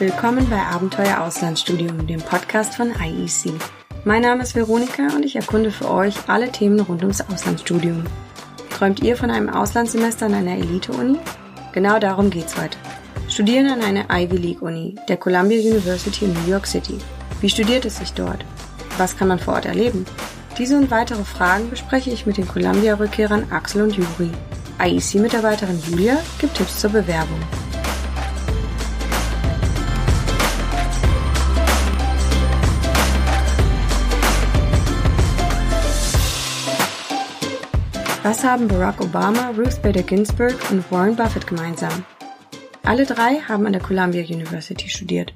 Willkommen bei Abenteuer Auslandsstudium, dem Podcast von IEC. Mein Name ist Veronika und ich erkunde für euch alle Themen rund ums Auslandsstudium. Träumt ihr von einem Auslandssemester an einer Elite-Uni? Genau darum geht's heute. Studieren an einer Ivy League-Uni, der Columbia University in New York City. Wie studiert es sich dort? Was kann man vor Ort erleben? Diese und weitere Fragen bespreche ich mit den Columbia-Rückkehrern Axel und Juri. IEC-Mitarbeiterin Julia gibt Tipps zur Bewerbung. Was haben Barack Obama, Ruth Bader Ginsburg und Warren Buffett gemeinsam? Alle drei haben an der Columbia University studiert.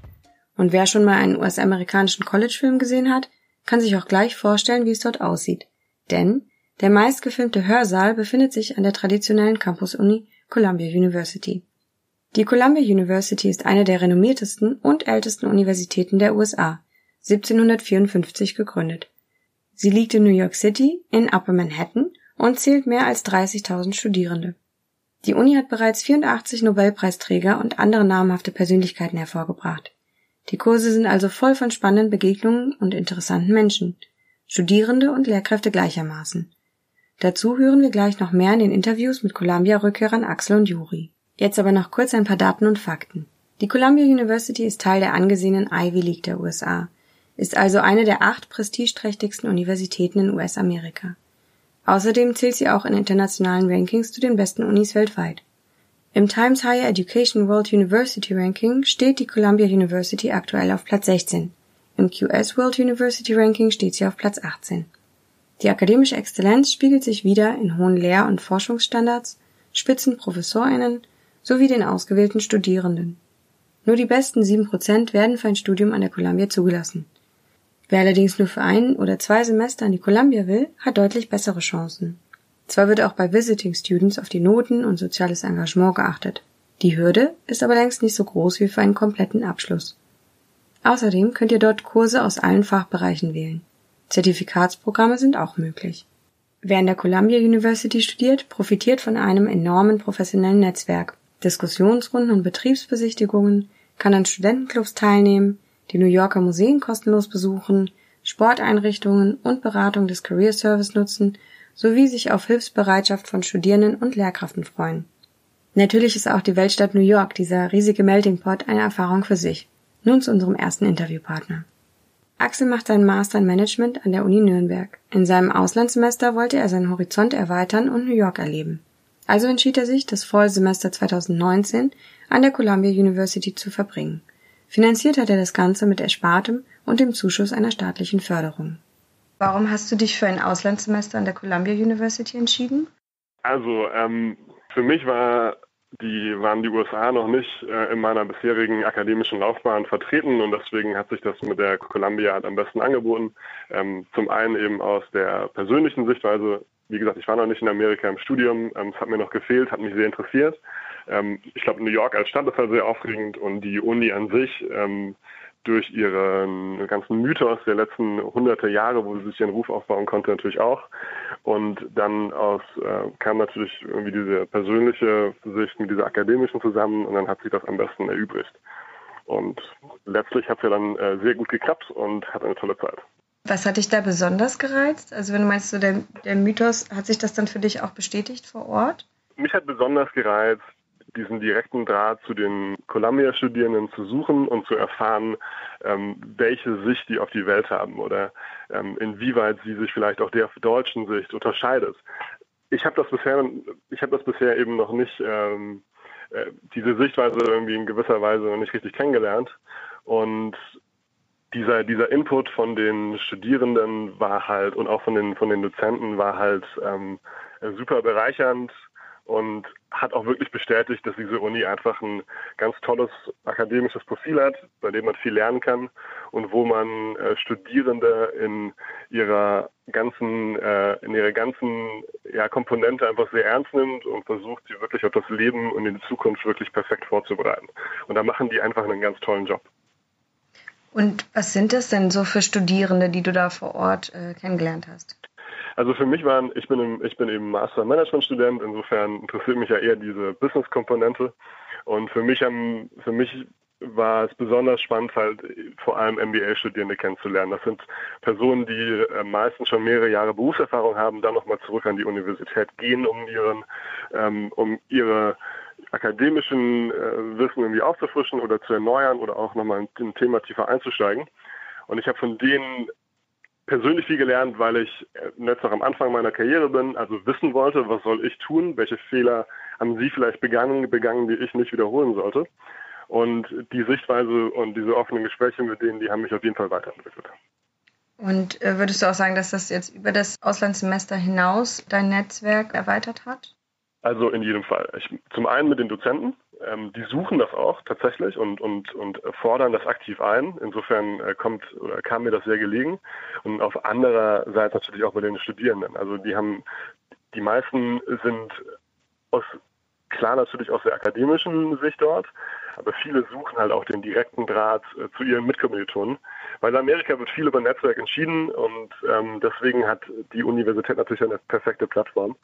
Und wer schon mal einen US-amerikanischen College-Film gesehen hat, kann sich auch gleich vorstellen, wie es dort aussieht. Denn der meistgefilmte Hörsaal befindet sich an der traditionellen Campus-Uni Columbia University. Die Columbia University ist eine der renommiertesten und ältesten Universitäten der USA, 1754 gegründet. Sie liegt in New York City, in Upper Manhattan und zählt mehr als 30.000 Studierende. Die Uni hat bereits 84 Nobelpreisträger und andere namhafte Persönlichkeiten hervorgebracht. Die Kurse sind also voll von spannenden Begegnungen und interessanten Menschen, Studierende und Lehrkräfte gleichermaßen. Dazu hören wir gleich noch mehr in den Interviews mit Columbia-Rückkehrern Axel und Juri. Jetzt aber noch kurz ein paar Daten und Fakten. Die Columbia University ist Teil der angesehenen Ivy League der USA, ist also eine der acht prestigeträchtigsten Universitäten in US-Amerika. Außerdem zählt sie auch in internationalen Rankings zu den besten Unis weltweit. Im Times Higher Education World University Ranking steht die Columbia University aktuell auf Platz 16. Im QS World University Ranking steht sie auf Platz 18. Die akademische Exzellenz spiegelt sich wieder in hohen Lehr- und Forschungsstandards, spitzen ProfessorInnen sowie den ausgewählten Studierenden. Nur die besten sieben Prozent werden für ein Studium an der Columbia zugelassen. Wer allerdings nur für ein oder zwei Semester an die Columbia will, hat deutlich bessere Chancen. Zwar wird auch bei Visiting Students auf die Noten und soziales Engagement geachtet. Die Hürde ist aber längst nicht so groß wie für einen kompletten Abschluss. Außerdem könnt ihr dort Kurse aus allen Fachbereichen wählen. Zertifikatsprogramme sind auch möglich. Wer an der Columbia University studiert, profitiert von einem enormen professionellen Netzwerk. Diskussionsrunden und Betriebsbesichtigungen, kann an Studentenclubs teilnehmen, die New Yorker Museen kostenlos besuchen, Sporteinrichtungen und Beratung des Career Service nutzen sowie sich auf Hilfsbereitschaft von Studierenden und Lehrkräften freuen. Natürlich ist auch die Weltstadt New York, dieser riesige Melting Pot, eine Erfahrung für sich. Nun zu unserem ersten Interviewpartner. Axel macht seinen Master in Management an der Uni Nürnberg. In seinem Auslandssemester wollte er seinen Horizont erweitern und New York erleben. Also entschied er sich, das Vollsemester 2019 an der Columbia University zu verbringen. Finanziert hat er das Ganze mit Erspartem und dem Zuschuss einer staatlichen Förderung. Warum hast du dich für ein Auslandssemester an der Columbia University entschieden? Also ähm, für mich war die, waren die USA noch nicht äh, in meiner bisherigen akademischen Laufbahn vertreten und deswegen hat sich das mit der Columbia halt am besten angeboten. Ähm, zum einen eben aus der persönlichen Sichtweise. Wie gesagt, ich war noch nicht in Amerika im Studium, ähm, es hat mir noch gefehlt, hat mich sehr interessiert. Ähm, ich glaube, New York als Stadt ist halt sehr aufregend und die Uni an sich ähm, durch ihren ganzen Mythos der letzten hunderte Jahre, wo sie sich ihren Ruf aufbauen konnte, natürlich auch. Und dann aus äh, kam natürlich irgendwie diese persönliche Sicht mit dieser akademischen zusammen und dann hat sich das am besten erübrigt. Und letztlich hat es ja dann äh, sehr gut geklappt und hat eine tolle Zeit. Was hat dich da besonders gereizt? Also wenn du meinst, so der, der Mythos, hat sich das dann für dich auch bestätigt vor Ort? Mich hat besonders gereizt, diesen direkten Draht zu den Columbia-Studierenden zu suchen und zu erfahren, ähm, welche Sicht die auf die Welt haben oder ähm, inwieweit sie sich vielleicht auch der deutschen Sicht unterscheidet. Ich habe das bisher, ich habe das bisher eben noch nicht ähm, äh, diese Sichtweise irgendwie in gewisser Weise noch nicht richtig kennengelernt und dieser, dieser Input von den Studierenden war halt und auch von den, von den Dozenten war halt ähm, super bereichernd und hat auch wirklich bestätigt, dass diese Uni einfach ein ganz tolles akademisches Profil hat, bei dem man viel lernen kann und wo man äh, Studierende in ihrer ganzen, äh, in ihrer ganzen ja, Komponente einfach sehr ernst nimmt und versucht, sie wirklich auf das Leben und in die Zukunft wirklich perfekt vorzubereiten. Und da machen die einfach einen ganz tollen Job. Und was sind das denn so für Studierende, die du da vor Ort äh, kennengelernt hast? Also für mich waren, ich bin, im, ich bin eben Master Management Student, insofern interessiert mich ja eher diese Business-Komponente. Und für mich haben, für mich war es besonders spannend, halt vor allem MBA-Studierende kennenzulernen. Das sind Personen, die äh, meistens schon mehrere Jahre Berufserfahrung haben, dann nochmal zurück an die Universität gehen, um ihren, ähm, um ihre akademischen äh, Wissen irgendwie aufzufrischen oder zu erneuern oder auch nochmal in ein Thema tiefer einzusteigen. Und ich habe von denen persönlich viel gelernt, weil ich jetzt noch am Anfang meiner Karriere bin, also wissen wollte, was soll ich tun, welche Fehler haben Sie vielleicht begangen, begangen, die ich nicht wiederholen sollte. Und die Sichtweise und diese offenen Gespräche mit denen, die haben mich auf jeden Fall weiterentwickelt. Und äh, würdest du auch sagen, dass das jetzt über das Auslandssemester hinaus dein Netzwerk erweitert hat? Also in jedem Fall. Ich, zum einen mit den Dozenten, ähm, die suchen das auch tatsächlich und, und, und fordern das aktiv ein. Insofern äh, kommt kam mir das sehr gelegen. Und auf anderer Seite natürlich auch bei den Studierenden. Also die haben, die meisten sind aus klar natürlich aus der akademischen Sicht dort, aber viele suchen halt auch den direkten Draht äh, zu ihren Mitkommilitonen. Weil in Amerika wird viel über Netzwerk entschieden und ähm, deswegen hat die Universität natürlich eine perfekte Plattform.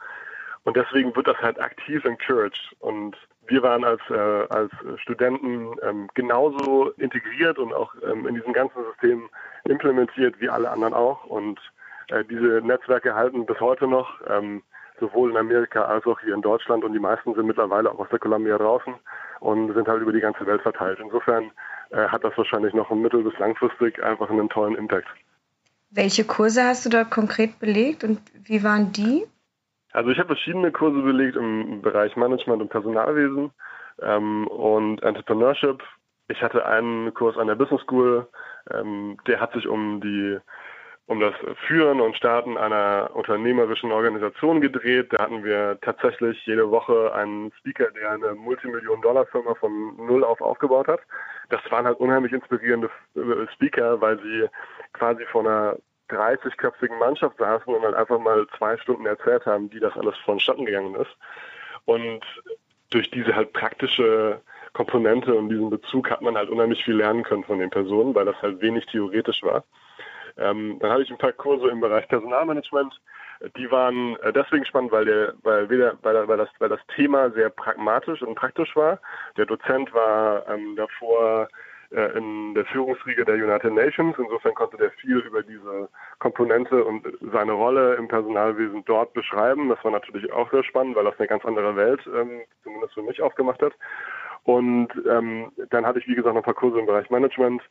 Und deswegen wird das halt aktiv encouraged. Und wir waren als, äh, als Studenten ähm, genauso integriert und auch ähm, in diesem ganzen System implementiert wie alle anderen auch. Und äh, diese Netzwerke halten bis heute noch, ähm, sowohl in Amerika als auch hier in Deutschland. Und die meisten sind mittlerweile auch aus der Columbia draußen und sind halt über die ganze Welt verteilt. Insofern äh, hat das wahrscheinlich noch mittel- bis langfristig einfach einen tollen Impact. Welche Kurse hast du da konkret belegt und wie waren die? Also ich habe verschiedene Kurse belegt im Bereich Management und Personalwesen ähm, und Entrepreneurship. Ich hatte einen Kurs an der Business School, ähm, der hat sich um die um das Führen und Starten einer unternehmerischen Organisation gedreht. Da hatten wir tatsächlich jede Woche einen Speaker, der eine Multimillion-Dollar-Firma von Null auf aufgebaut hat. Das waren halt unheimlich inspirierende Speaker, weil sie quasi vor einer 30-köpfigen Mannschaft saßen und halt einfach mal zwei Stunden erzählt haben, wie das alles vonstatten gegangen ist. Und durch diese halt praktische Komponente und diesen Bezug hat man halt unheimlich viel lernen können von den Personen, weil das halt wenig theoretisch war. Ähm, dann hatte ich ein paar Kurse im Bereich Personalmanagement. Die waren äh, deswegen spannend, weil der, weil weder, weil, weil das, weil das Thema sehr pragmatisch und praktisch war. Der Dozent war ähm, davor in der Führungsriege der United Nations. Insofern konnte der viel über diese Komponente und seine Rolle im Personalwesen dort beschreiben. Das war natürlich auch sehr spannend, weil das eine ganz andere Welt ähm, zumindest für mich aufgemacht hat. Und ähm, dann hatte ich, wie gesagt, noch ein paar Kurse im Bereich Management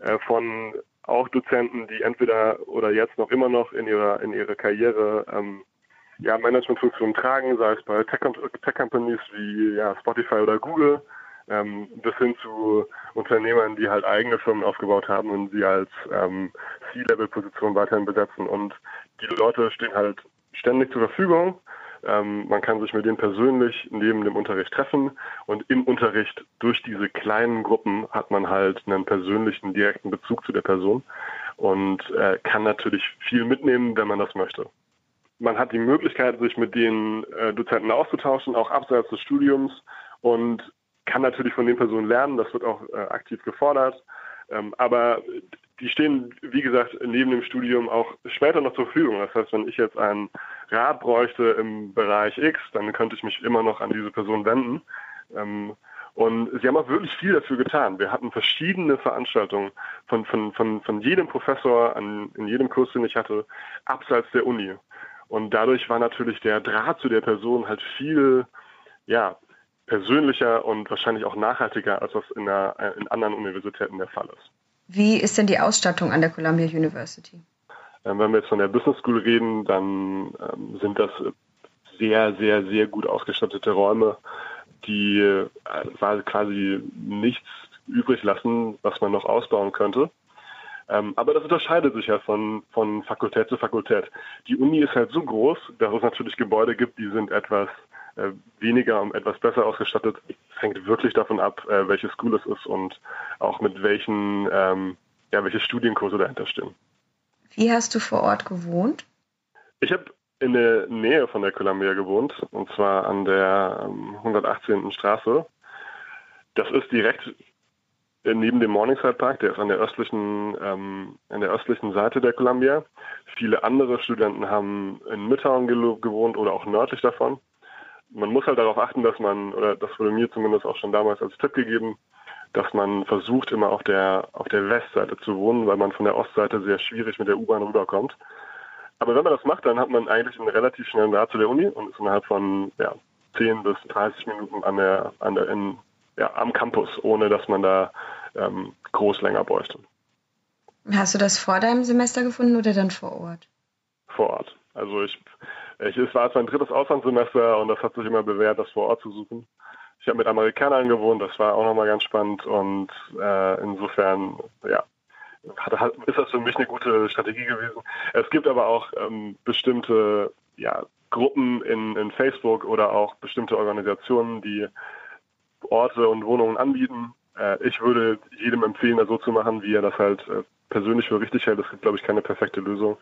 äh, von auch Dozenten, die entweder oder jetzt noch immer noch in ihrer in ihrer Karriere ähm, ja, Managementfunktionen tragen, sei es bei Tech-Companies Tech wie ja, Spotify oder Google ähm, bis hin zu Unternehmern, die halt eigene Firmen aufgebaut haben und sie als ähm, C-Level-Position weiterhin besetzen. Und die Leute stehen halt ständig zur Verfügung. Ähm, man kann sich mit denen persönlich neben dem Unterricht treffen und im Unterricht durch diese kleinen Gruppen hat man halt einen persönlichen, direkten Bezug zu der Person und äh, kann natürlich viel mitnehmen, wenn man das möchte. Man hat die Möglichkeit, sich mit den äh, Dozenten auszutauschen, auch abseits des Studiums und kann natürlich von den Personen lernen, das wird auch äh, aktiv gefordert. Ähm, aber die stehen, wie gesagt, neben dem Studium auch später noch zur Verfügung. Das heißt, wenn ich jetzt einen Rat bräuchte im Bereich X, dann könnte ich mich immer noch an diese Person wenden. Ähm, und sie haben auch wirklich viel dafür getan. Wir hatten verschiedene Veranstaltungen von, von, von, von jedem Professor an, in jedem Kurs, den ich hatte, abseits der Uni. Und dadurch war natürlich der Draht zu der Person halt viel, ja, persönlicher und wahrscheinlich auch nachhaltiger, als das in, der, in anderen Universitäten der Fall ist. Wie ist denn die Ausstattung an der Columbia University? Ähm, wenn wir jetzt von der Business School reden, dann ähm, sind das sehr, sehr, sehr gut ausgestattete Räume, die äh, quasi nichts übrig lassen, was man noch ausbauen könnte. Ähm, aber das unterscheidet sich ja von, von Fakultät zu Fakultät. Die Uni ist halt so groß, dass es natürlich Gebäude gibt, die sind etwas äh, weniger und etwas besser ausgestattet. Es hängt wirklich davon ab, äh, welche School es ist und auch mit welchen, ähm, ja, welche Studienkurse dahinter stehen. Wie hast du vor Ort gewohnt? Ich habe in der Nähe von der Columbia gewohnt, und zwar an der ähm, 118. Straße. Das ist direkt äh, neben dem Morningside Park, der ist an der östlichen, ähm, an der östlichen Seite der Columbia. Viele andere Studenten haben in Midtown gewohnt oder auch nördlich davon man muss halt darauf achten, dass man, oder das wurde mir zumindest auch schon damals als Tipp gegeben, dass man versucht, immer auf der, auf der Westseite zu wohnen, weil man von der Ostseite sehr schwierig mit der U-Bahn rüberkommt. Aber wenn man das macht, dann hat man eigentlich einen relativ schnellen Draht zu der Uni und ist innerhalb von ja, 10 bis 30 Minuten an der, an der, in, ja, am Campus, ohne dass man da ähm, groß länger bräuchte. Hast du das vor deinem Semester gefunden oder dann vor Ort? Vor Ort. Also ich, ich es war jetzt mein drittes Auslandssemester und das hat sich immer bewährt, das vor Ort zu suchen. Ich habe mit Amerikanern gewohnt, das war auch nochmal ganz spannend und äh, insofern, ja, hat, hat, ist das für mich eine gute Strategie gewesen. Es gibt aber auch ähm, bestimmte ja, Gruppen in, in Facebook oder auch bestimmte Organisationen, die Orte und Wohnungen anbieten. Äh, ich würde jedem empfehlen, das so zu machen, wie er das halt äh, persönlich für richtig hält. Es gibt, glaube ich, keine perfekte Lösung.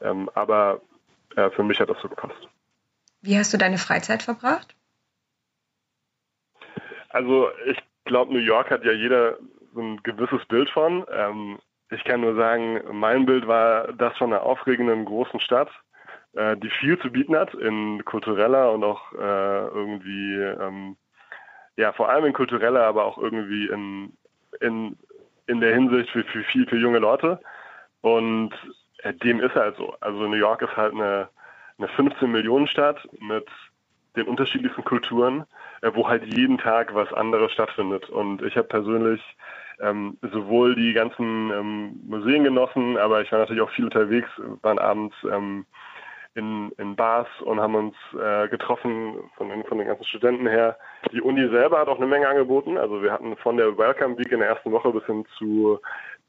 Ähm, aber äh, für mich hat das so gepasst. Wie hast du deine Freizeit verbracht? Also ich glaube, New York hat ja jeder so ein gewisses Bild von. Ähm, ich kann nur sagen, mein Bild war das von einer aufregenden großen Stadt, äh, die viel zu bieten hat in kultureller und auch äh, irgendwie, ähm, ja, vor allem in kultureller, aber auch irgendwie in, in, in der Hinsicht für, für viel, für junge Leute. Und dem ist halt so. Also New York ist halt eine, eine 15 Millionen Stadt mit den unterschiedlichsten Kulturen, äh, wo halt jeden Tag was anderes stattfindet. Und ich habe persönlich ähm, sowohl die ganzen ähm, Museen genossen, aber ich war natürlich auch viel unterwegs, waren abends ähm, in, in Bars und haben uns äh, getroffen von von den ganzen Studenten her. Die Uni selber hat auch eine Menge angeboten. Also wir hatten von der Welcome Week in der ersten Woche bis hin zu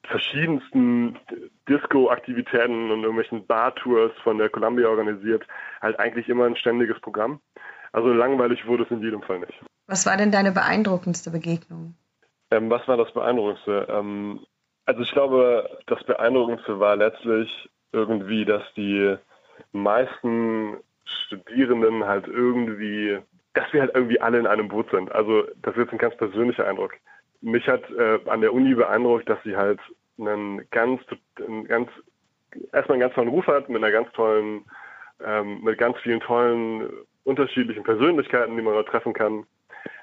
verschiedensten Disco-Aktivitäten und irgendwelchen Bar-Tours von der Columbia organisiert, halt eigentlich immer ein ständiges Programm. Also langweilig wurde es in jedem Fall nicht. Was war denn deine beeindruckendste Begegnung? Ähm, was war das Beeindruckendste? Ähm, also ich glaube, das Beeindruckendste war letztlich irgendwie, dass die meisten Studierenden halt irgendwie, dass wir halt irgendwie alle in einem Boot sind. Also das ist jetzt ein ganz persönlicher Eindruck. Mich hat äh, an der Uni beeindruckt, dass sie halt einen ganz, einen ganz, erstmal einen ganz tollen Ruf hat, mit einer ganz tollen, ähm, mit ganz vielen tollen unterschiedlichen Persönlichkeiten, die man dort treffen kann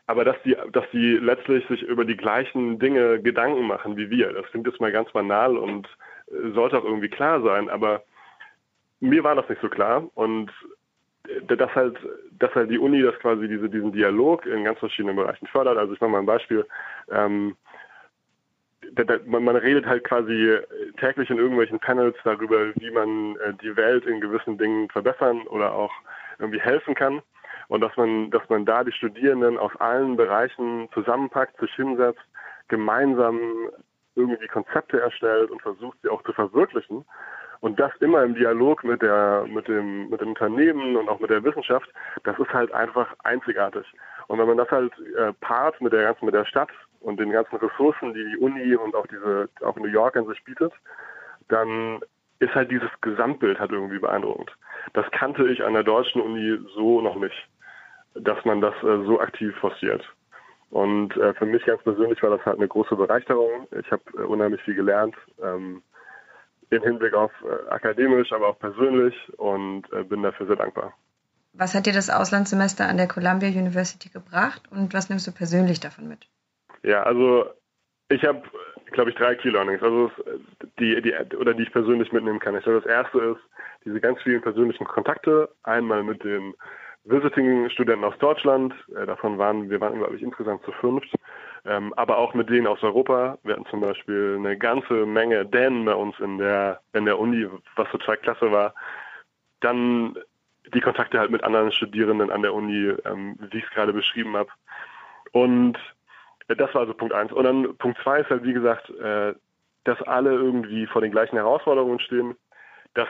aber dass die, dass die letztlich sich über die gleichen Dinge Gedanken machen wie wir. Das klingt jetzt mal ganz banal und äh, sollte auch irgendwie klar sein, aber mir war das nicht so klar und dass halt, dass halt die Uni das quasi diese, diesen Dialog in ganz verschiedenen Bereichen fördert. Also ich mache mal ein Beispiel. Ähm, da, da, man, man, redet halt quasi täglich in irgendwelchen Panels darüber, wie man äh, die Welt in gewissen Dingen verbessern oder auch irgendwie helfen kann und dass man, dass man da die Studierenden aus allen Bereichen zusammenpackt, sich hinsetzt, gemeinsam irgendwie Konzepte erstellt und versucht, sie auch zu verwirklichen. Und das immer im Dialog mit der, mit dem, mit dem Unternehmen und auch mit der Wissenschaft, das ist halt einfach einzigartig. Und wenn man das halt äh, paart mit der ganzen, mit der Stadt und den ganzen Ressourcen, die die Uni und auch diese, auch New York an sich bietet, dann ist halt dieses Gesamtbild halt irgendwie beeindruckend. Das kannte ich an der deutschen Uni so noch nicht dass man das äh, so aktiv forciert. Und äh, für mich ganz persönlich war das halt eine große Bereicherung. Ich habe äh, unheimlich viel gelernt, ähm, im Hinblick auf äh, akademisch, aber auch persönlich und äh, bin dafür sehr dankbar. Was hat dir das Auslandssemester an der Columbia University gebracht und was nimmst du persönlich davon mit? Ja, also ich habe, glaube ich, drei Key Learnings, also die, die, oder die ich persönlich mitnehmen kann. Ich glaube, das erste ist diese ganz vielen persönlichen Kontakte, einmal mit den Visiting-Studenten aus Deutschland. Äh, davon waren wir waren, glaube ich, insgesamt zu fünft. Ähm, aber auch mit denen aus Europa. Wir hatten zum Beispiel eine ganze Menge Dänen bei uns in der, in der Uni, was total klasse war. Dann die Kontakte halt mit anderen Studierenden an der Uni, ähm, wie ich es gerade beschrieben habe. Und äh, das war also Punkt eins. Und dann Punkt zwei ist halt, wie gesagt, äh, dass alle irgendwie vor den gleichen Herausforderungen stehen, dass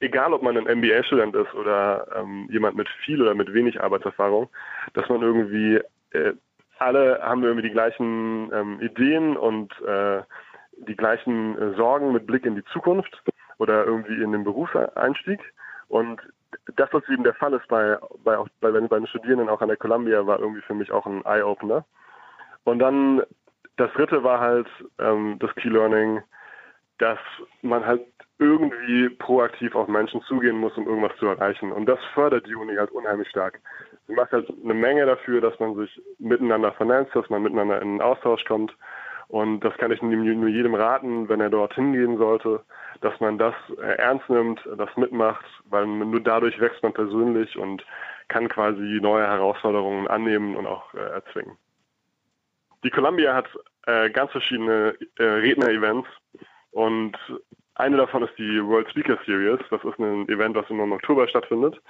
egal ob man ein MBA-Student ist oder ähm, jemand mit viel oder mit wenig Arbeitserfahrung, dass man irgendwie äh, alle haben irgendwie die gleichen ähm, Ideen und äh, die gleichen äh, Sorgen mit Blick in die Zukunft oder irgendwie in den Berufseinstieg. Und das, was eben der Fall ist bei, bei, auch, bei, bei den Studierenden auch an der Columbia, war irgendwie für mich auch ein Eye-Opener. Und dann das dritte war halt ähm, das Key Learning, dass man halt irgendwie proaktiv auf Menschen zugehen muss, um irgendwas zu erreichen. Und das fördert die Uni halt unheimlich stark. Macht halt eine Menge dafür, dass man sich miteinander vernetzt, dass man miteinander in den Austausch kommt. Und das kann ich nur jedem raten, wenn er dorthin gehen sollte, dass man das äh, ernst nimmt, das mitmacht, weil nur dadurch wächst man persönlich und kann quasi neue Herausforderungen annehmen und auch äh, erzwingen. Die Columbia hat äh, ganz verschiedene äh, Redner-Events und eine davon ist die World Speaker Series. Das ist ein Event, was immer im Oktober stattfindet.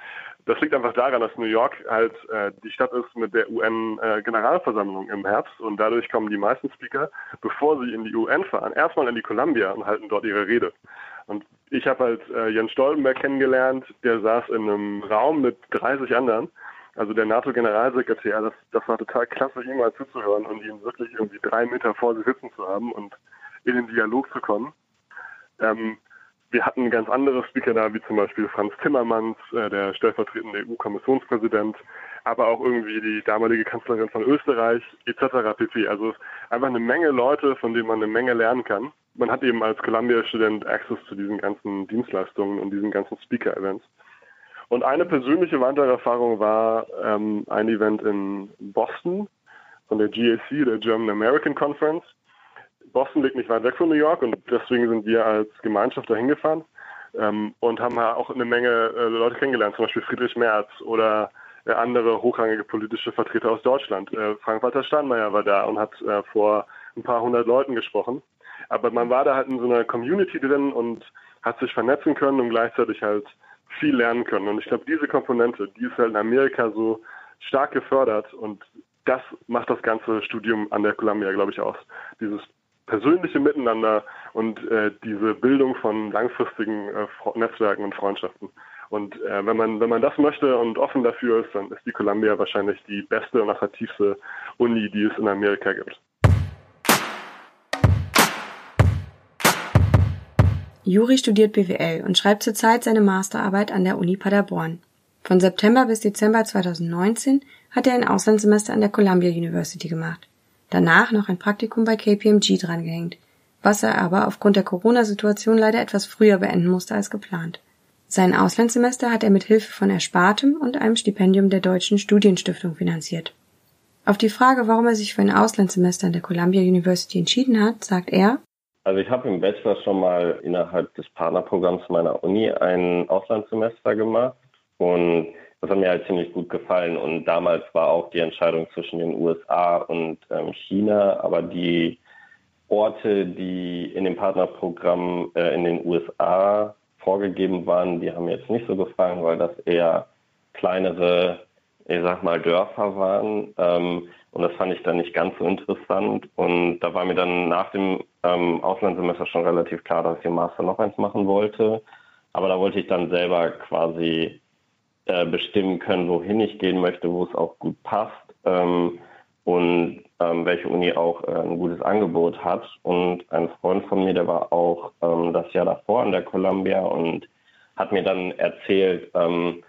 Das liegt einfach daran, dass New York halt äh, die Stadt ist mit der UN-Generalversammlung im Herbst und dadurch kommen die meisten Speaker, bevor sie in die UN fahren, erstmal in die Columbia und halten dort ihre Rede. Und ich habe halt äh, Jens Stoltenberg kennengelernt, der saß in einem Raum mit 30 anderen also der NATO-Generalsekretär, das, das war total klasse, ihm mal zuzuhören und ihn wirklich irgendwie drei Meter vor sich sitzen zu haben und in den Dialog zu kommen. Ähm, wir hatten ganz andere Speaker da, wie zum Beispiel Franz Timmermans, äh, der stellvertretende EU-Kommissionspräsident, aber auch irgendwie die damalige Kanzlerin von Österreich, etc. pp. Also einfach eine Menge Leute, von denen man eine Menge lernen kann. Man hat eben als Columbia-Student Access zu diesen ganzen Dienstleistungen und diesen ganzen Speaker-Events. Und eine persönliche weitere Erfahrung war ähm, ein Event in Boston von der GAC, der German American Conference. Boston liegt nicht weit weg von New York und deswegen sind wir als Gemeinschaft dahin gefahren ähm, und haben auch eine Menge äh, Leute kennengelernt, zum Beispiel Friedrich Merz oder äh, andere hochrangige politische Vertreter aus Deutschland. Äh, Frank-Walter Steinmeier war da und hat äh, vor ein paar hundert Leuten gesprochen. Aber man war da halt in so einer Community drin und hat sich vernetzen können und gleichzeitig halt viel lernen können. Und ich glaube, diese Komponente, die ist halt in Amerika so stark gefördert und das macht das ganze Studium an der Columbia, glaube ich, aus. Dieses persönliche Miteinander und äh, diese Bildung von langfristigen äh, Netzwerken und Freundschaften. Und äh, wenn man wenn man das möchte und offen dafür ist, dann ist die Columbia wahrscheinlich die beste und attraktivste Uni, die es in Amerika gibt. Juri studiert BWL und schreibt zurzeit seine Masterarbeit an der Uni Paderborn. Von September bis Dezember 2019 hat er ein Auslandssemester an der Columbia University gemacht. Danach noch ein Praktikum bei KPMG drangehängt, was er aber aufgrund der Corona-Situation leider etwas früher beenden musste als geplant. Sein Auslandssemester hat er mit Hilfe von Erspartem und einem Stipendium der Deutschen Studienstiftung finanziert. Auf die Frage, warum er sich für ein Auslandssemester an der Columbia University entschieden hat, sagt er, also ich habe im Bachelor schon mal innerhalb des Partnerprogramms meiner Uni ein Auslandssemester gemacht und das hat mir halt ziemlich gut gefallen. Und damals war auch die Entscheidung zwischen den USA und ähm, China, aber die Orte, die in dem Partnerprogramm äh, in den USA vorgegeben waren, die haben mir jetzt nicht so gefallen, weil das eher kleinere, ich sag mal, Dörfer waren. Ähm, und das fand ich dann nicht ganz so interessant. Und da war mir dann nach dem ähm, Auslandssemester schon relativ klar, dass ich im Master noch eins machen wollte. Aber da wollte ich dann selber quasi äh, bestimmen können, wohin ich gehen möchte, wo es auch gut passt ähm, und ähm, welche Uni auch äh, ein gutes Angebot hat. Und ein Freund von mir, der war auch ähm, das Jahr davor an der Columbia und hat mir dann erzählt ähm,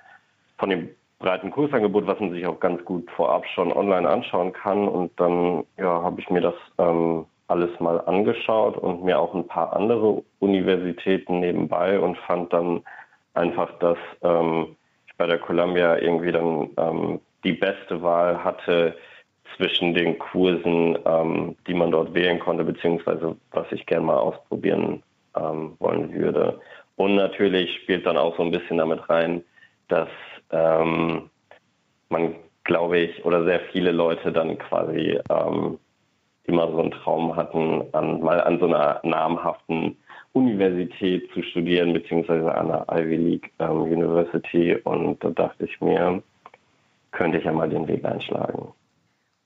von dem breiten Kursangebot, was man sich auch ganz gut vorab schon online anschauen kann. Und dann ja, habe ich mir das ähm, alles mal angeschaut und mir auch ein paar andere Universitäten nebenbei und fand dann einfach, dass ähm, bei der Columbia irgendwie dann ähm, die beste Wahl hatte zwischen den Kursen, ähm, die man dort wählen konnte, beziehungsweise was ich gerne mal ausprobieren ähm, wollen würde. Und natürlich spielt dann auch so ein bisschen damit rein, dass ähm, man, glaube ich, oder sehr viele Leute dann quasi ähm, immer so einen Traum hatten, an, mal an so einer namhaften Universität zu studieren, beziehungsweise an einer Ivy League ähm, University. Und da dachte ich mir, könnte ich ja mal den Weg einschlagen.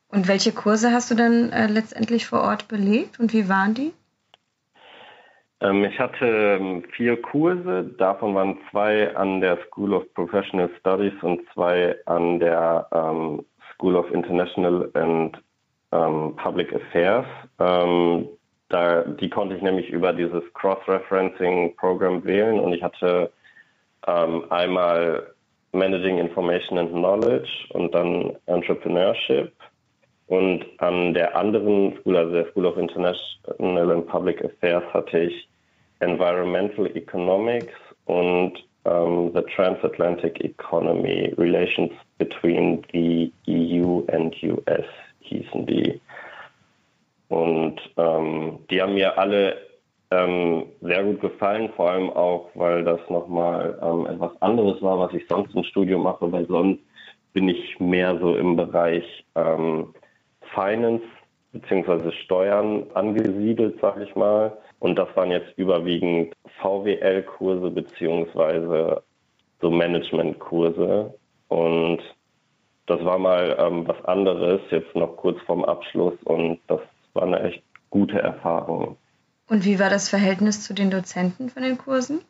Und welche Kurse hast du dann äh, letztendlich vor Ort belegt und wie waren die? Ähm, ich hatte ähm, vier Kurse, davon waren zwei an der School of Professional Studies und zwei an der ähm, School of International and ähm, Public Affairs. Ähm, da, die konnte ich nämlich über dieses Cross-Referencing-Programm wählen und ich hatte ähm, einmal Managing Information and Knowledge und dann Entrepreneurship. Und an der anderen School, also der School of International and Public Affairs, hatte ich Environmental Economics und um, the Transatlantic Economy Relations between the EU and US hießen die. Und ähm, die haben mir alle ähm, sehr gut gefallen, vor allem auch, weil das nochmal ähm, etwas anderes war, was ich sonst im Studium mache, weil sonst bin ich mehr so im Bereich ähm, Finance bzw. Steuern angesiedelt, sage ich mal. Und das waren jetzt überwiegend VWL-Kurse beziehungsweise so Management-Kurse. Und das war mal ähm, was anderes, jetzt noch kurz vorm Abschluss. Und das war eine echt gute Erfahrung. Und wie war das Verhältnis zu den Dozenten von den Kursen?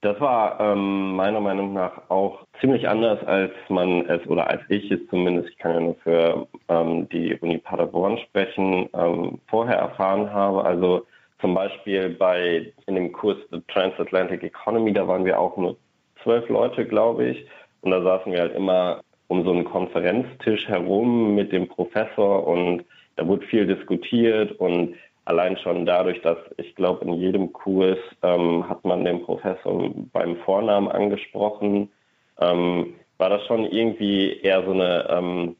Das war ähm, meiner Meinung nach auch ziemlich anders, als man es, oder als ich es zumindest, ich kann ja nur für ähm, die Uni Paderborn sprechen, ähm, vorher erfahren habe. Also zum Beispiel bei in dem Kurs The Transatlantic Economy, da waren wir auch nur zwölf Leute, glaube ich. Und da saßen wir halt immer um so einen Konferenztisch herum mit dem Professor und da wurde viel diskutiert und allein schon dadurch, dass ich glaube, in jedem Kurs ähm, hat man den Professor beim Vornamen angesprochen, ähm, war das schon irgendwie eher so eine, ähm,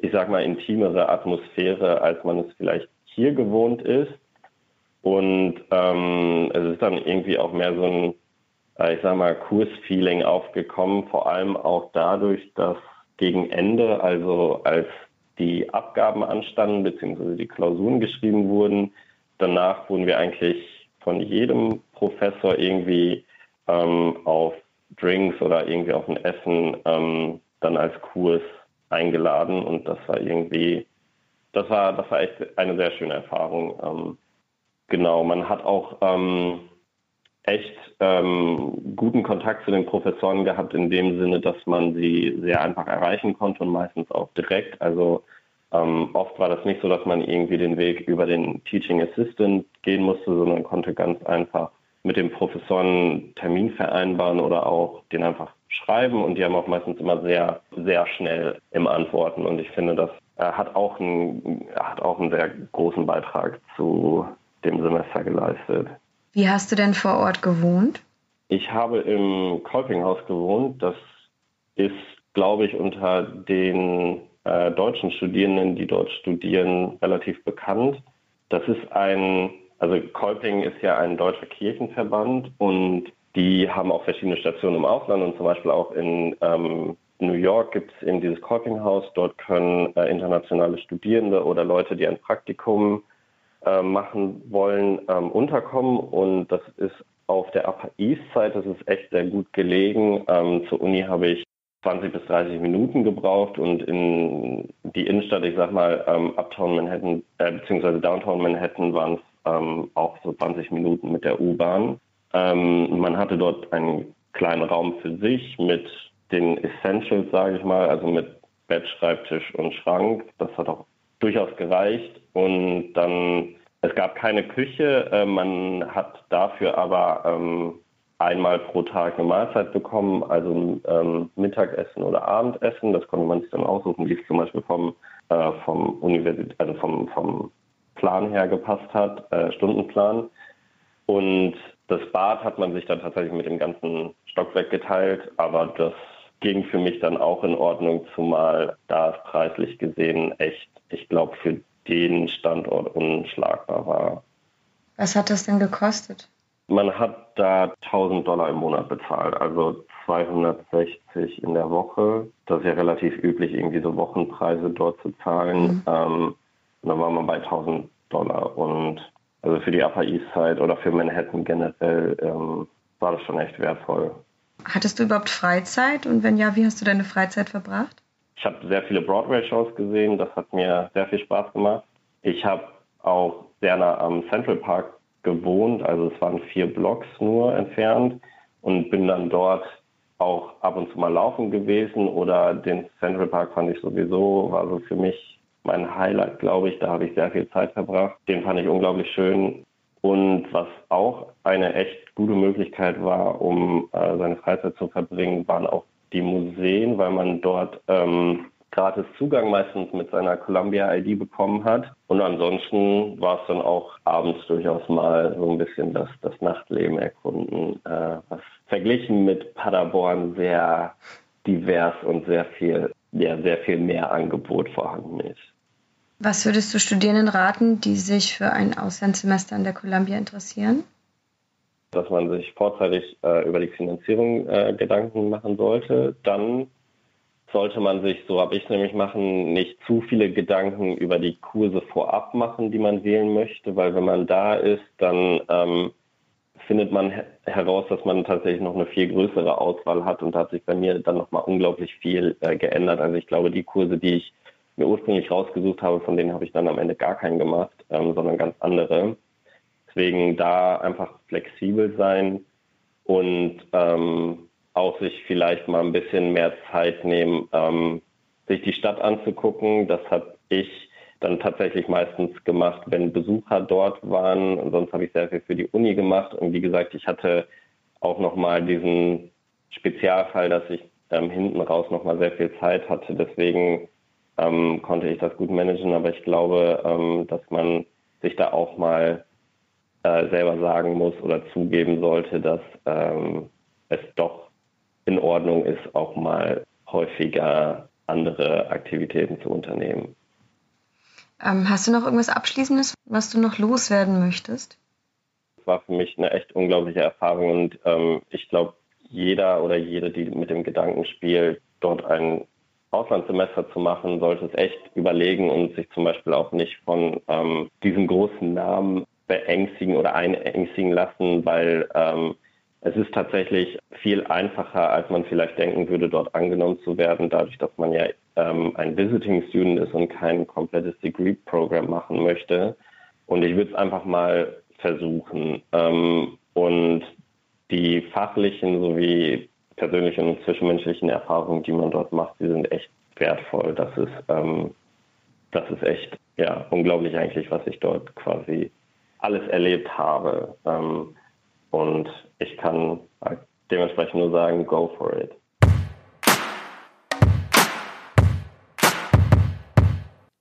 ich sag mal, intimere Atmosphäre, als man es vielleicht hier gewohnt ist. Und ähm, es ist dann irgendwie auch mehr so ein, äh, ich sag mal, Kursfeeling aufgekommen, vor allem auch dadurch, dass gegen Ende, also als die Abgaben anstanden, beziehungsweise die Klausuren geschrieben wurden, danach wurden wir eigentlich von jedem Professor irgendwie ähm, auf Drinks oder irgendwie auf ein Essen ähm, dann als Kurs eingeladen und das war irgendwie, das war, das war echt eine sehr schöne Erfahrung. Ähm, Genau, man hat auch ähm, echt ähm, guten Kontakt zu den Professoren gehabt, in dem Sinne, dass man sie sehr einfach erreichen konnte und meistens auch direkt. Also ähm, oft war das nicht so, dass man irgendwie den Weg über den Teaching Assistant gehen musste, sondern konnte ganz einfach mit dem Professoren Termin vereinbaren oder auch den einfach schreiben und die haben auch meistens immer sehr, sehr schnell im Antworten und ich finde, das äh, hat auch einen, hat auch einen sehr großen Beitrag zu dem Semester geleistet. Wie hast du denn vor Ort gewohnt? Ich habe im Kolpinghaus gewohnt. Das ist, glaube ich, unter den äh, deutschen Studierenden, die dort studieren, relativ bekannt. Das ist ein, also Kolping ist ja ein deutscher Kirchenverband und die haben auch verschiedene Stationen im Ausland und zum Beispiel auch in ähm, New York gibt es eben dieses Kolpinghaus. Dort können äh, internationale Studierende oder Leute, die ein Praktikum äh, machen wollen, ähm, unterkommen. Und das ist auf der Upper East Side, das ist echt sehr gut gelegen. Ähm, zur Uni habe ich 20 bis 30 Minuten gebraucht und in die Innenstadt, ich sag mal, ähm, Uptown Manhattan, äh, beziehungsweise Downtown Manhattan waren es ähm, auch so 20 Minuten mit der U-Bahn. Ähm, man hatte dort einen kleinen Raum für sich mit den Essentials, sage ich mal, also mit Bett, Schreibtisch und Schrank. Das hat auch durchaus gereicht. Und dann, es gab keine Küche, äh, man hat dafür aber ähm, einmal pro Tag eine Mahlzeit bekommen, also ähm, Mittagessen oder Abendessen. Das konnte man sich dann aussuchen, wie es zum Beispiel vom, äh, vom Universität, also vom, vom Plan her gepasst hat, äh, Stundenplan. Und das Bad hat man sich dann tatsächlich mit dem ganzen Stockwerk geteilt, aber das ging für mich dann auch in Ordnung, zumal da es preislich gesehen echt, ich glaube, für den Standort unschlagbar war. Was hat das denn gekostet? Man hat da 1000 Dollar im Monat bezahlt, also 260 in der Woche. Das ist ja relativ üblich, irgendwie so Wochenpreise dort zu zahlen. Mhm. Ähm, und dann war man bei 1000 Dollar. Und also für die Upper East Side oder für Manhattan generell ähm, war das schon echt wertvoll. Hattest du überhaupt Freizeit? Und wenn ja, wie hast du deine Freizeit verbracht? Ich habe sehr viele Broadway-Shows gesehen. Das hat mir sehr viel Spaß gemacht. Ich habe auch sehr nah am Central Park gewohnt. Also es waren vier Blocks nur entfernt und bin dann dort auch ab und zu mal laufen gewesen oder den Central Park fand ich sowieso, war so für mich mein Highlight, glaube ich. Da habe ich sehr viel Zeit verbracht. Den fand ich unglaublich schön. Und was auch eine echt gute Möglichkeit war, um äh, seine Freizeit zu verbringen, waren auch die Museen, weil man dort ähm, gratis Zugang meistens mit seiner Columbia-ID bekommen hat. Und ansonsten war es dann auch abends durchaus mal so ein bisschen das, das Nachtleben erkunden, äh, was verglichen mit Paderborn sehr divers und sehr viel, ja, sehr viel mehr Angebot vorhanden ist. Was würdest du Studierenden raten, die sich für ein Auslandssemester an der Columbia interessieren? Dass man sich vorzeitig äh, über die Finanzierung äh, Gedanken machen sollte. Dann sollte man sich, so habe ich es nämlich machen, nicht zu viele Gedanken über die Kurse vorab machen, die man wählen möchte, weil wenn man da ist, dann ähm, findet man heraus, dass man tatsächlich noch eine viel größere Auswahl hat und da hat sich bei mir dann nochmal unglaublich viel äh, geändert. Also ich glaube, die Kurse, die ich mir ursprünglich rausgesucht habe, von denen habe ich dann am Ende gar keinen gemacht, ähm, sondern ganz andere. Deswegen da einfach flexibel sein und ähm, auch sich vielleicht mal ein bisschen mehr Zeit nehmen, ähm, sich die Stadt anzugucken. Das habe ich dann tatsächlich meistens gemacht, wenn Besucher dort waren. Und sonst habe ich sehr viel für die Uni gemacht. Und wie gesagt, ich hatte auch nochmal diesen Spezialfall, dass ich ähm, hinten raus nochmal sehr viel Zeit hatte. Deswegen ähm, konnte ich das gut managen. Aber ich glaube, ähm, dass man sich da auch mal äh, selber sagen muss oder zugeben sollte, dass ähm, es doch in Ordnung ist, auch mal häufiger andere Aktivitäten zu unternehmen. Ähm, hast du noch irgendwas Abschließendes, was du noch loswerden möchtest? Es war für mich eine echt unglaubliche Erfahrung und ähm, ich glaube, jeder oder jede, die mit dem Gedanken spielt, dort ein Auslandssemester zu machen, sollte es echt überlegen und sich zum Beispiel auch nicht von ähm, diesem großen Namen beängstigen oder einängstigen lassen, weil ähm, es ist tatsächlich viel einfacher, als man vielleicht denken würde, dort angenommen zu werden, dadurch, dass man ja ähm, ein Visiting Student ist und kein komplettes Degree-Programm machen möchte. Und ich würde es einfach mal versuchen. Ähm, und die fachlichen sowie persönlichen und zwischenmenschlichen Erfahrungen, die man dort macht, die sind echt wertvoll. Das ist, ähm, das ist echt ja, unglaublich eigentlich, was ich dort quasi alles erlebt habe. Ähm, und ich kann dementsprechend nur sagen, go for it.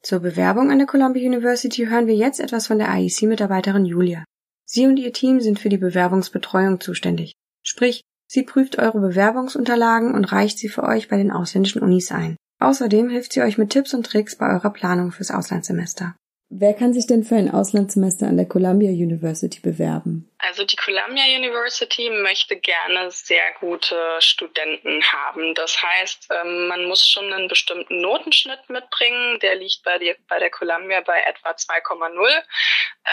Zur Bewerbung an der Columbia University hören wir jetzt etwas von der IEC-Mitarbeiterin Julia. Sie und ihr Team sind für die Bewerbungsbetreuung zuständig. Sprich, sie prüft eure Bewerbungsunterlagen und reicht sie für euch bei den ausländischen Unis ein. Außerdem hilft sie euch mit Tipps und Tricks bei eurer Planung fürs Auslandssemester. Wer kann sich denn für ein Auslandssemester an der Columbia University bewerben? Also die Columbia University möchte gerne sehr gute Studenten haben. Das heißt, ähm, man muss schon einen bestimmten Notenschnitt mitbringen. Der liegt bei, der Columbia bei etwa 2,0.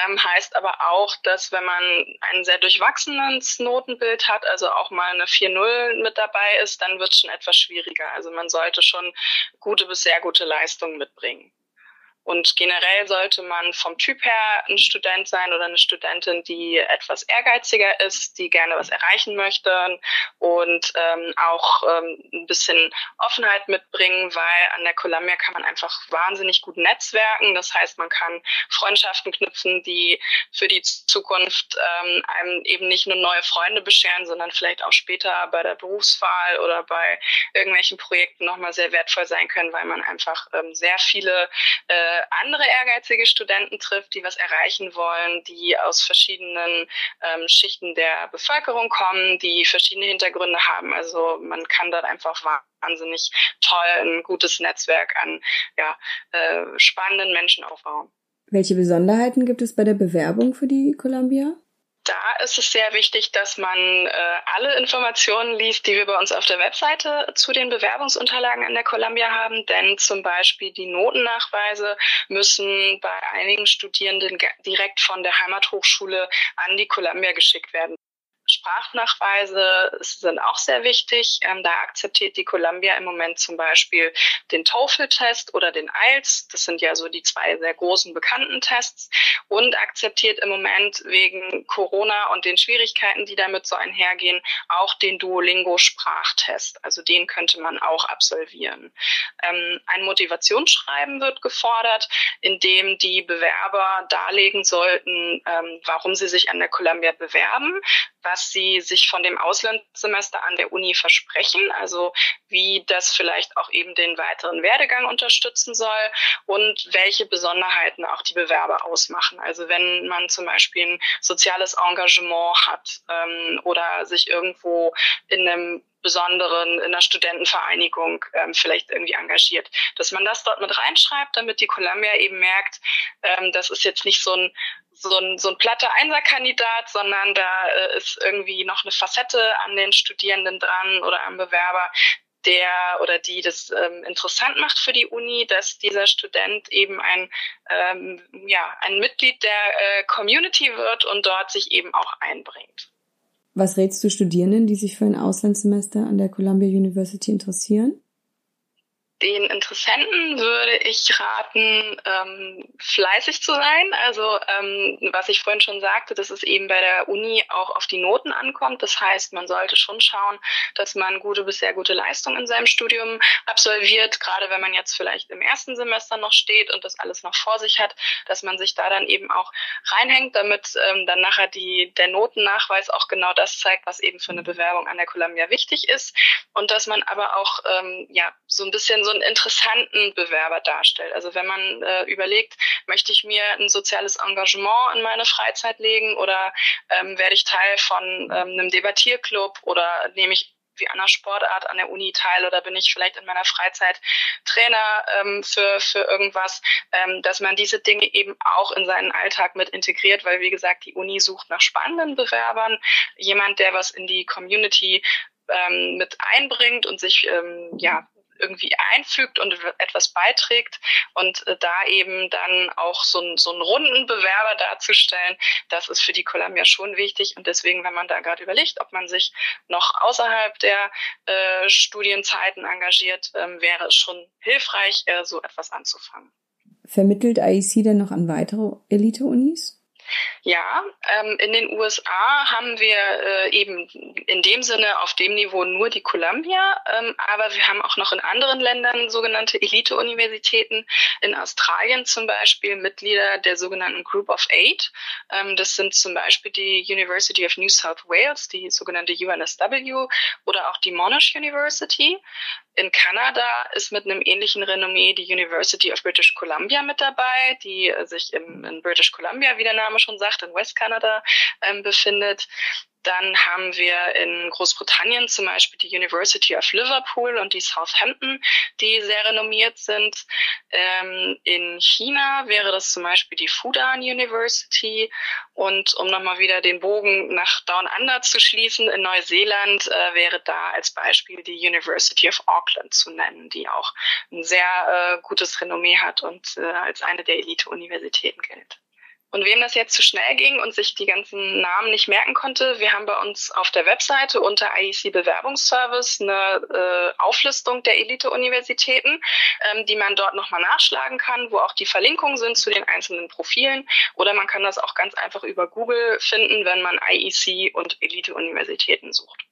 Ähm, heißt aber auch, dass wenn man ein sehr durchwachsenes Notenbild hat, also auch mal eine 4,0 mit dabei ist, dann wird es schon etwas schwieriger. Also man sollte schon gute bis sehr gute Leistungen mitbringen. Und generell sollte man vom Typ her ein Student sein oder eine Studentin, die etwas ehrgeiziger ist, die gerne was erreichen möchte und ähm, auch ähm, ein bisschen Offenheit mitbringen, weil an der Columbia kann man einfach wahnsinnig gut netzwerken. Das heißt, man kann Freundschaften knüpfen, die für die Zukunft ähm, einem eben nicht nur neue Freunde bescheren, sondern vielleicht auch später bei der Berufswahl oder bei irgendwelchen Projekten nochmal sehr wertvoll sein können, weil man einfach ähm, sehr viele äh, andere ehrgeizige Studenten trifft, die was erreichen wollen, die aus verschiedenen ähm, Schichten der Bevölkerung kommen, die verschiedene Hintergründe haben. Also man kann dort einfach wahnsinnig toll ein gutes Netzwerk an ja, äh, spannenden Menschen aufbauen. Welche Besonderheiten gibt es bei der Bewerbung für die Columbia? Da ist es sehr wichtig, dass man äh, alle Informationen liest, die wir bei uns auf der Webseite zu den Bewerbungsunterlagen an der Columbia haben. Denn zum Beispiel die Notennachweise müssen bei einigen Studierenden direkt von der Heimathochschule an die Columbia geschickt werden. Sprachnachweise sind auch sehr wichtig. Ähm, da akzeptiert die Columbia im Moment zum Beispiel den TOEFL-Test oder den IELTS. Das sind ja so die zwei sehr großen bekannten Tests und akzeptiert im Moment wegen Corona und den Schwierigkeiten, die damit so einhergehen, auch den Duolingo-Sprachtest. Also den könnte man auch absolvieren. Ähm, ein Motivationsschreiben wird gefordert, in dem die Bewerber darlegen sollten, ähm, warum sie sich an der Columbia bewerben, was sie sich von dem Auslandssemester an der Uni versprechen, also wie das vielleicht auch eben den weiteren Werdegang unterstützen soll und welche Besonderheiten auch die Bewerber ausmachen. Also wenn man zum Beispiel ein soziales Engagement hat ähm, oder sich irgendwo in einem besonderen in einer Studentenvereinigung ähm, vielleicht irgendwie engagiert, dass man das dort mit reinschreibt, damit die Columbia eben merkt, ähm, das ist jetzt nicht so ein so ein, so ein platter Einserkandidat, sondern da äh, ist irgendwie noch eine Facette an den Studierenden dran oder am Bewerber, der oder die das ähm, interessant macht für die Uni, dass dieser Student eben ein, ähm, ja, ein Mitglied der äh, Community wird und dort sich eben auch einbringt. Was rätst du Studierenden, die sich für ein Auslandssemester an der Columbia University interessieren? Den Interessenten würde ich raten, ähm, fleißig zu sein. Also ähm, was ich vorhin schon sagte, dass es eben bei der Uni auch auf die Noten ankommt. Das heißt, man sollte schon schauen, dass man gute bis sehr gute Leistung in seinem Studium absolviert, gerade wenn man jetzt vielleicht im ersten Semester noch steht und das alles noch vor sich hat, dass man sich da dann eben auch reinhängt, damit ähm, dann nachher die, der Notennachweis auch genau das zeigt, was eben für eine Bewerbung an der Columbia wichtig ist. Und dass man aber auch ähm, ja so ein bisschen so einen interessanten Bewerber darstellt. Also wenn man äh, überlegt, möchte ich mir ein soziales Engagement in meine Freizeit legen oder ähm, werde ich Teil von ähm, einem Debattierclub oder nehme ich wie einer Sportart an der Uni teil oder bin ich vielleicht in meiner Freizeit Trainer ähm, für, für irgendwas, ähm, dass man diese Dinge eben auch in seinen Alltag mit integriert, weil wie gesagt, die Uni sucht nach spannenden Bewerbern, jemand, der was in die Community ähm, mit einbringt und sich ähm, ja irgendwie einfügt und etwas beiträgt und äh, da eben dann auch so, so einen runden Bewerber darzustellen, das ist für die Columbia schon wichtig und deswegen, wenn man da gerade überlegt, ob man sich noch außerhalb der äh, Studienzeiten engagiert, ähm, wäre es schon hilfreich, äh, so etwas anzufangen. Vermittelt IEC denn noch an weitere Elite-Unis? Ja, ähm, in den USA haben wir äh, eben in dem Sinne auf dem Niveau nur die Columbia, ähm, aber wir haben auch noch in anderen Ländern sogenannte Elite-Universitäten. In Australien zum Beispiel Mitglieder der sogenannten Group of Eight. Ähm, das sind zum Beispiel die University of New South Wales, die sogenannte UNSW oder auch die Monash University. In Kanada ist mit einem ähnlichen Renommee die University of British Columbia mit dabei, die sich im, in British Columbia, wie der Name schon sagt, in West Canada ähm, befindet. Dann haben wir in Großbritannien zum Beispiel die University of Liverpool und die Southampton, die sehr renommiert sind. Ähm, in China wäre das zum Beispiel die Fudan University. Und um nochmal wieder den Bogen nach Down Under zu schließen, in Neuseeland äh, wäre da als Beispiel die University of Auckland zu nennen, die auch ein sehr äh, gutes Renommee hat und äh, als eine der Elite-Universitäten gilt. Und wem das jetzt zu schnell ging und sich die ganzen Namen nicht merken konnte, wir haben bei uns auf der Webseite unter IEC Bewerbungsservice eine äh, Auflistung der Elite-Universitäten, ähm, die man dort nochmal nachschlagen kann, wo auch die Verlinkungen sind zu den einzelnen Profilen. Oder man kann das auch ganz einfach über Google finden, wenn man IEC und Elite-Universitäten sucht.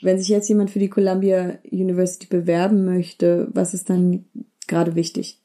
Wenn sich jetzt jemand für die Columbia University bewerben möchte, was ist dann gerade wichtig?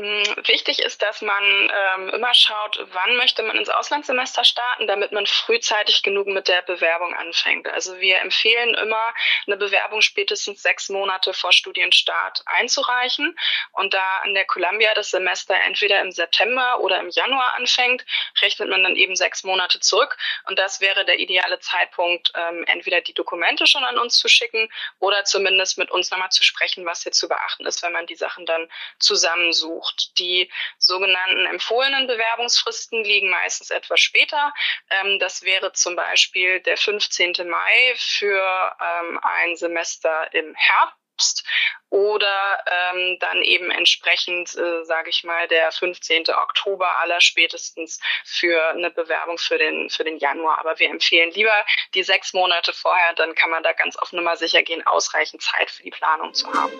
Hm, wichtig ist, dass man ähm, immer schaut, wann möchte man ins Auslandssemester starten, damit man frühzeitig genug mit der Bewerbung anfängt. Also wir empfehlen immer, eine Bewerbung spätestens sechs Monate vor Studienstart einzureichen. Und da an der Columbia das Semester entweder im September oder im Januar anfängt, rechnet man dann eben sechs Monate zurück. Und das wäre der ideale Zeitpunkt, ähm, entweder die Dokumente schon an uns zu schicken oder zumindest mit uns nochmal zu sprechen, was hier zu beachten ist, wenn man die Sachen dann zusammensucht gesucht. Die sogenannten empfohlenen Bewerbungsfristen liegen meistens etwas später. Ähm, das wäre zum Beispiel der 15. Mai für ähm, ein Semester im Herbst oder ähm, dann eben entsprechend, äh, sage ich mal, der 15. Oktober aller spätestens für eine Bewerbung für den, für den Januar. Aber wir empfehlen lieber die sechs Monate vorher, dann kann man da ganz auf Nummer sicher gehen, ausreichend Zeit für die Planung zu haben.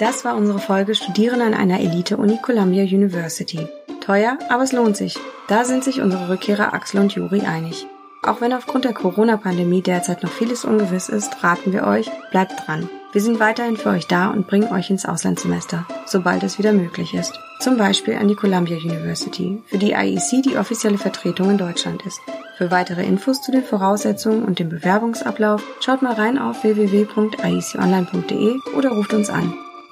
Das war unsere Folge Studieren an einer Elite-Uni Columbia University. Teuer, aber es lohnt sich. Da sind sich unsere Rückkehrer Axel und Juri einig. Auch wenn aufgrund der Corona-Pandemie derzeit noch vieles ungewiss ist, raten wir euch, bleibt dran. Wir sind weiterhin für euch da und bringen euch ins Auslandssemester, sobald es wieder möglich ist. Zum Beispiel an die Columbia University, für die IEC die offizielle Vertretung in Deutschland ist. Für weitere Infos zu den Voraussetzungen und dem Bewerbungsablauf schaut mal rein auf www.ieconline.de oder ruft uns an.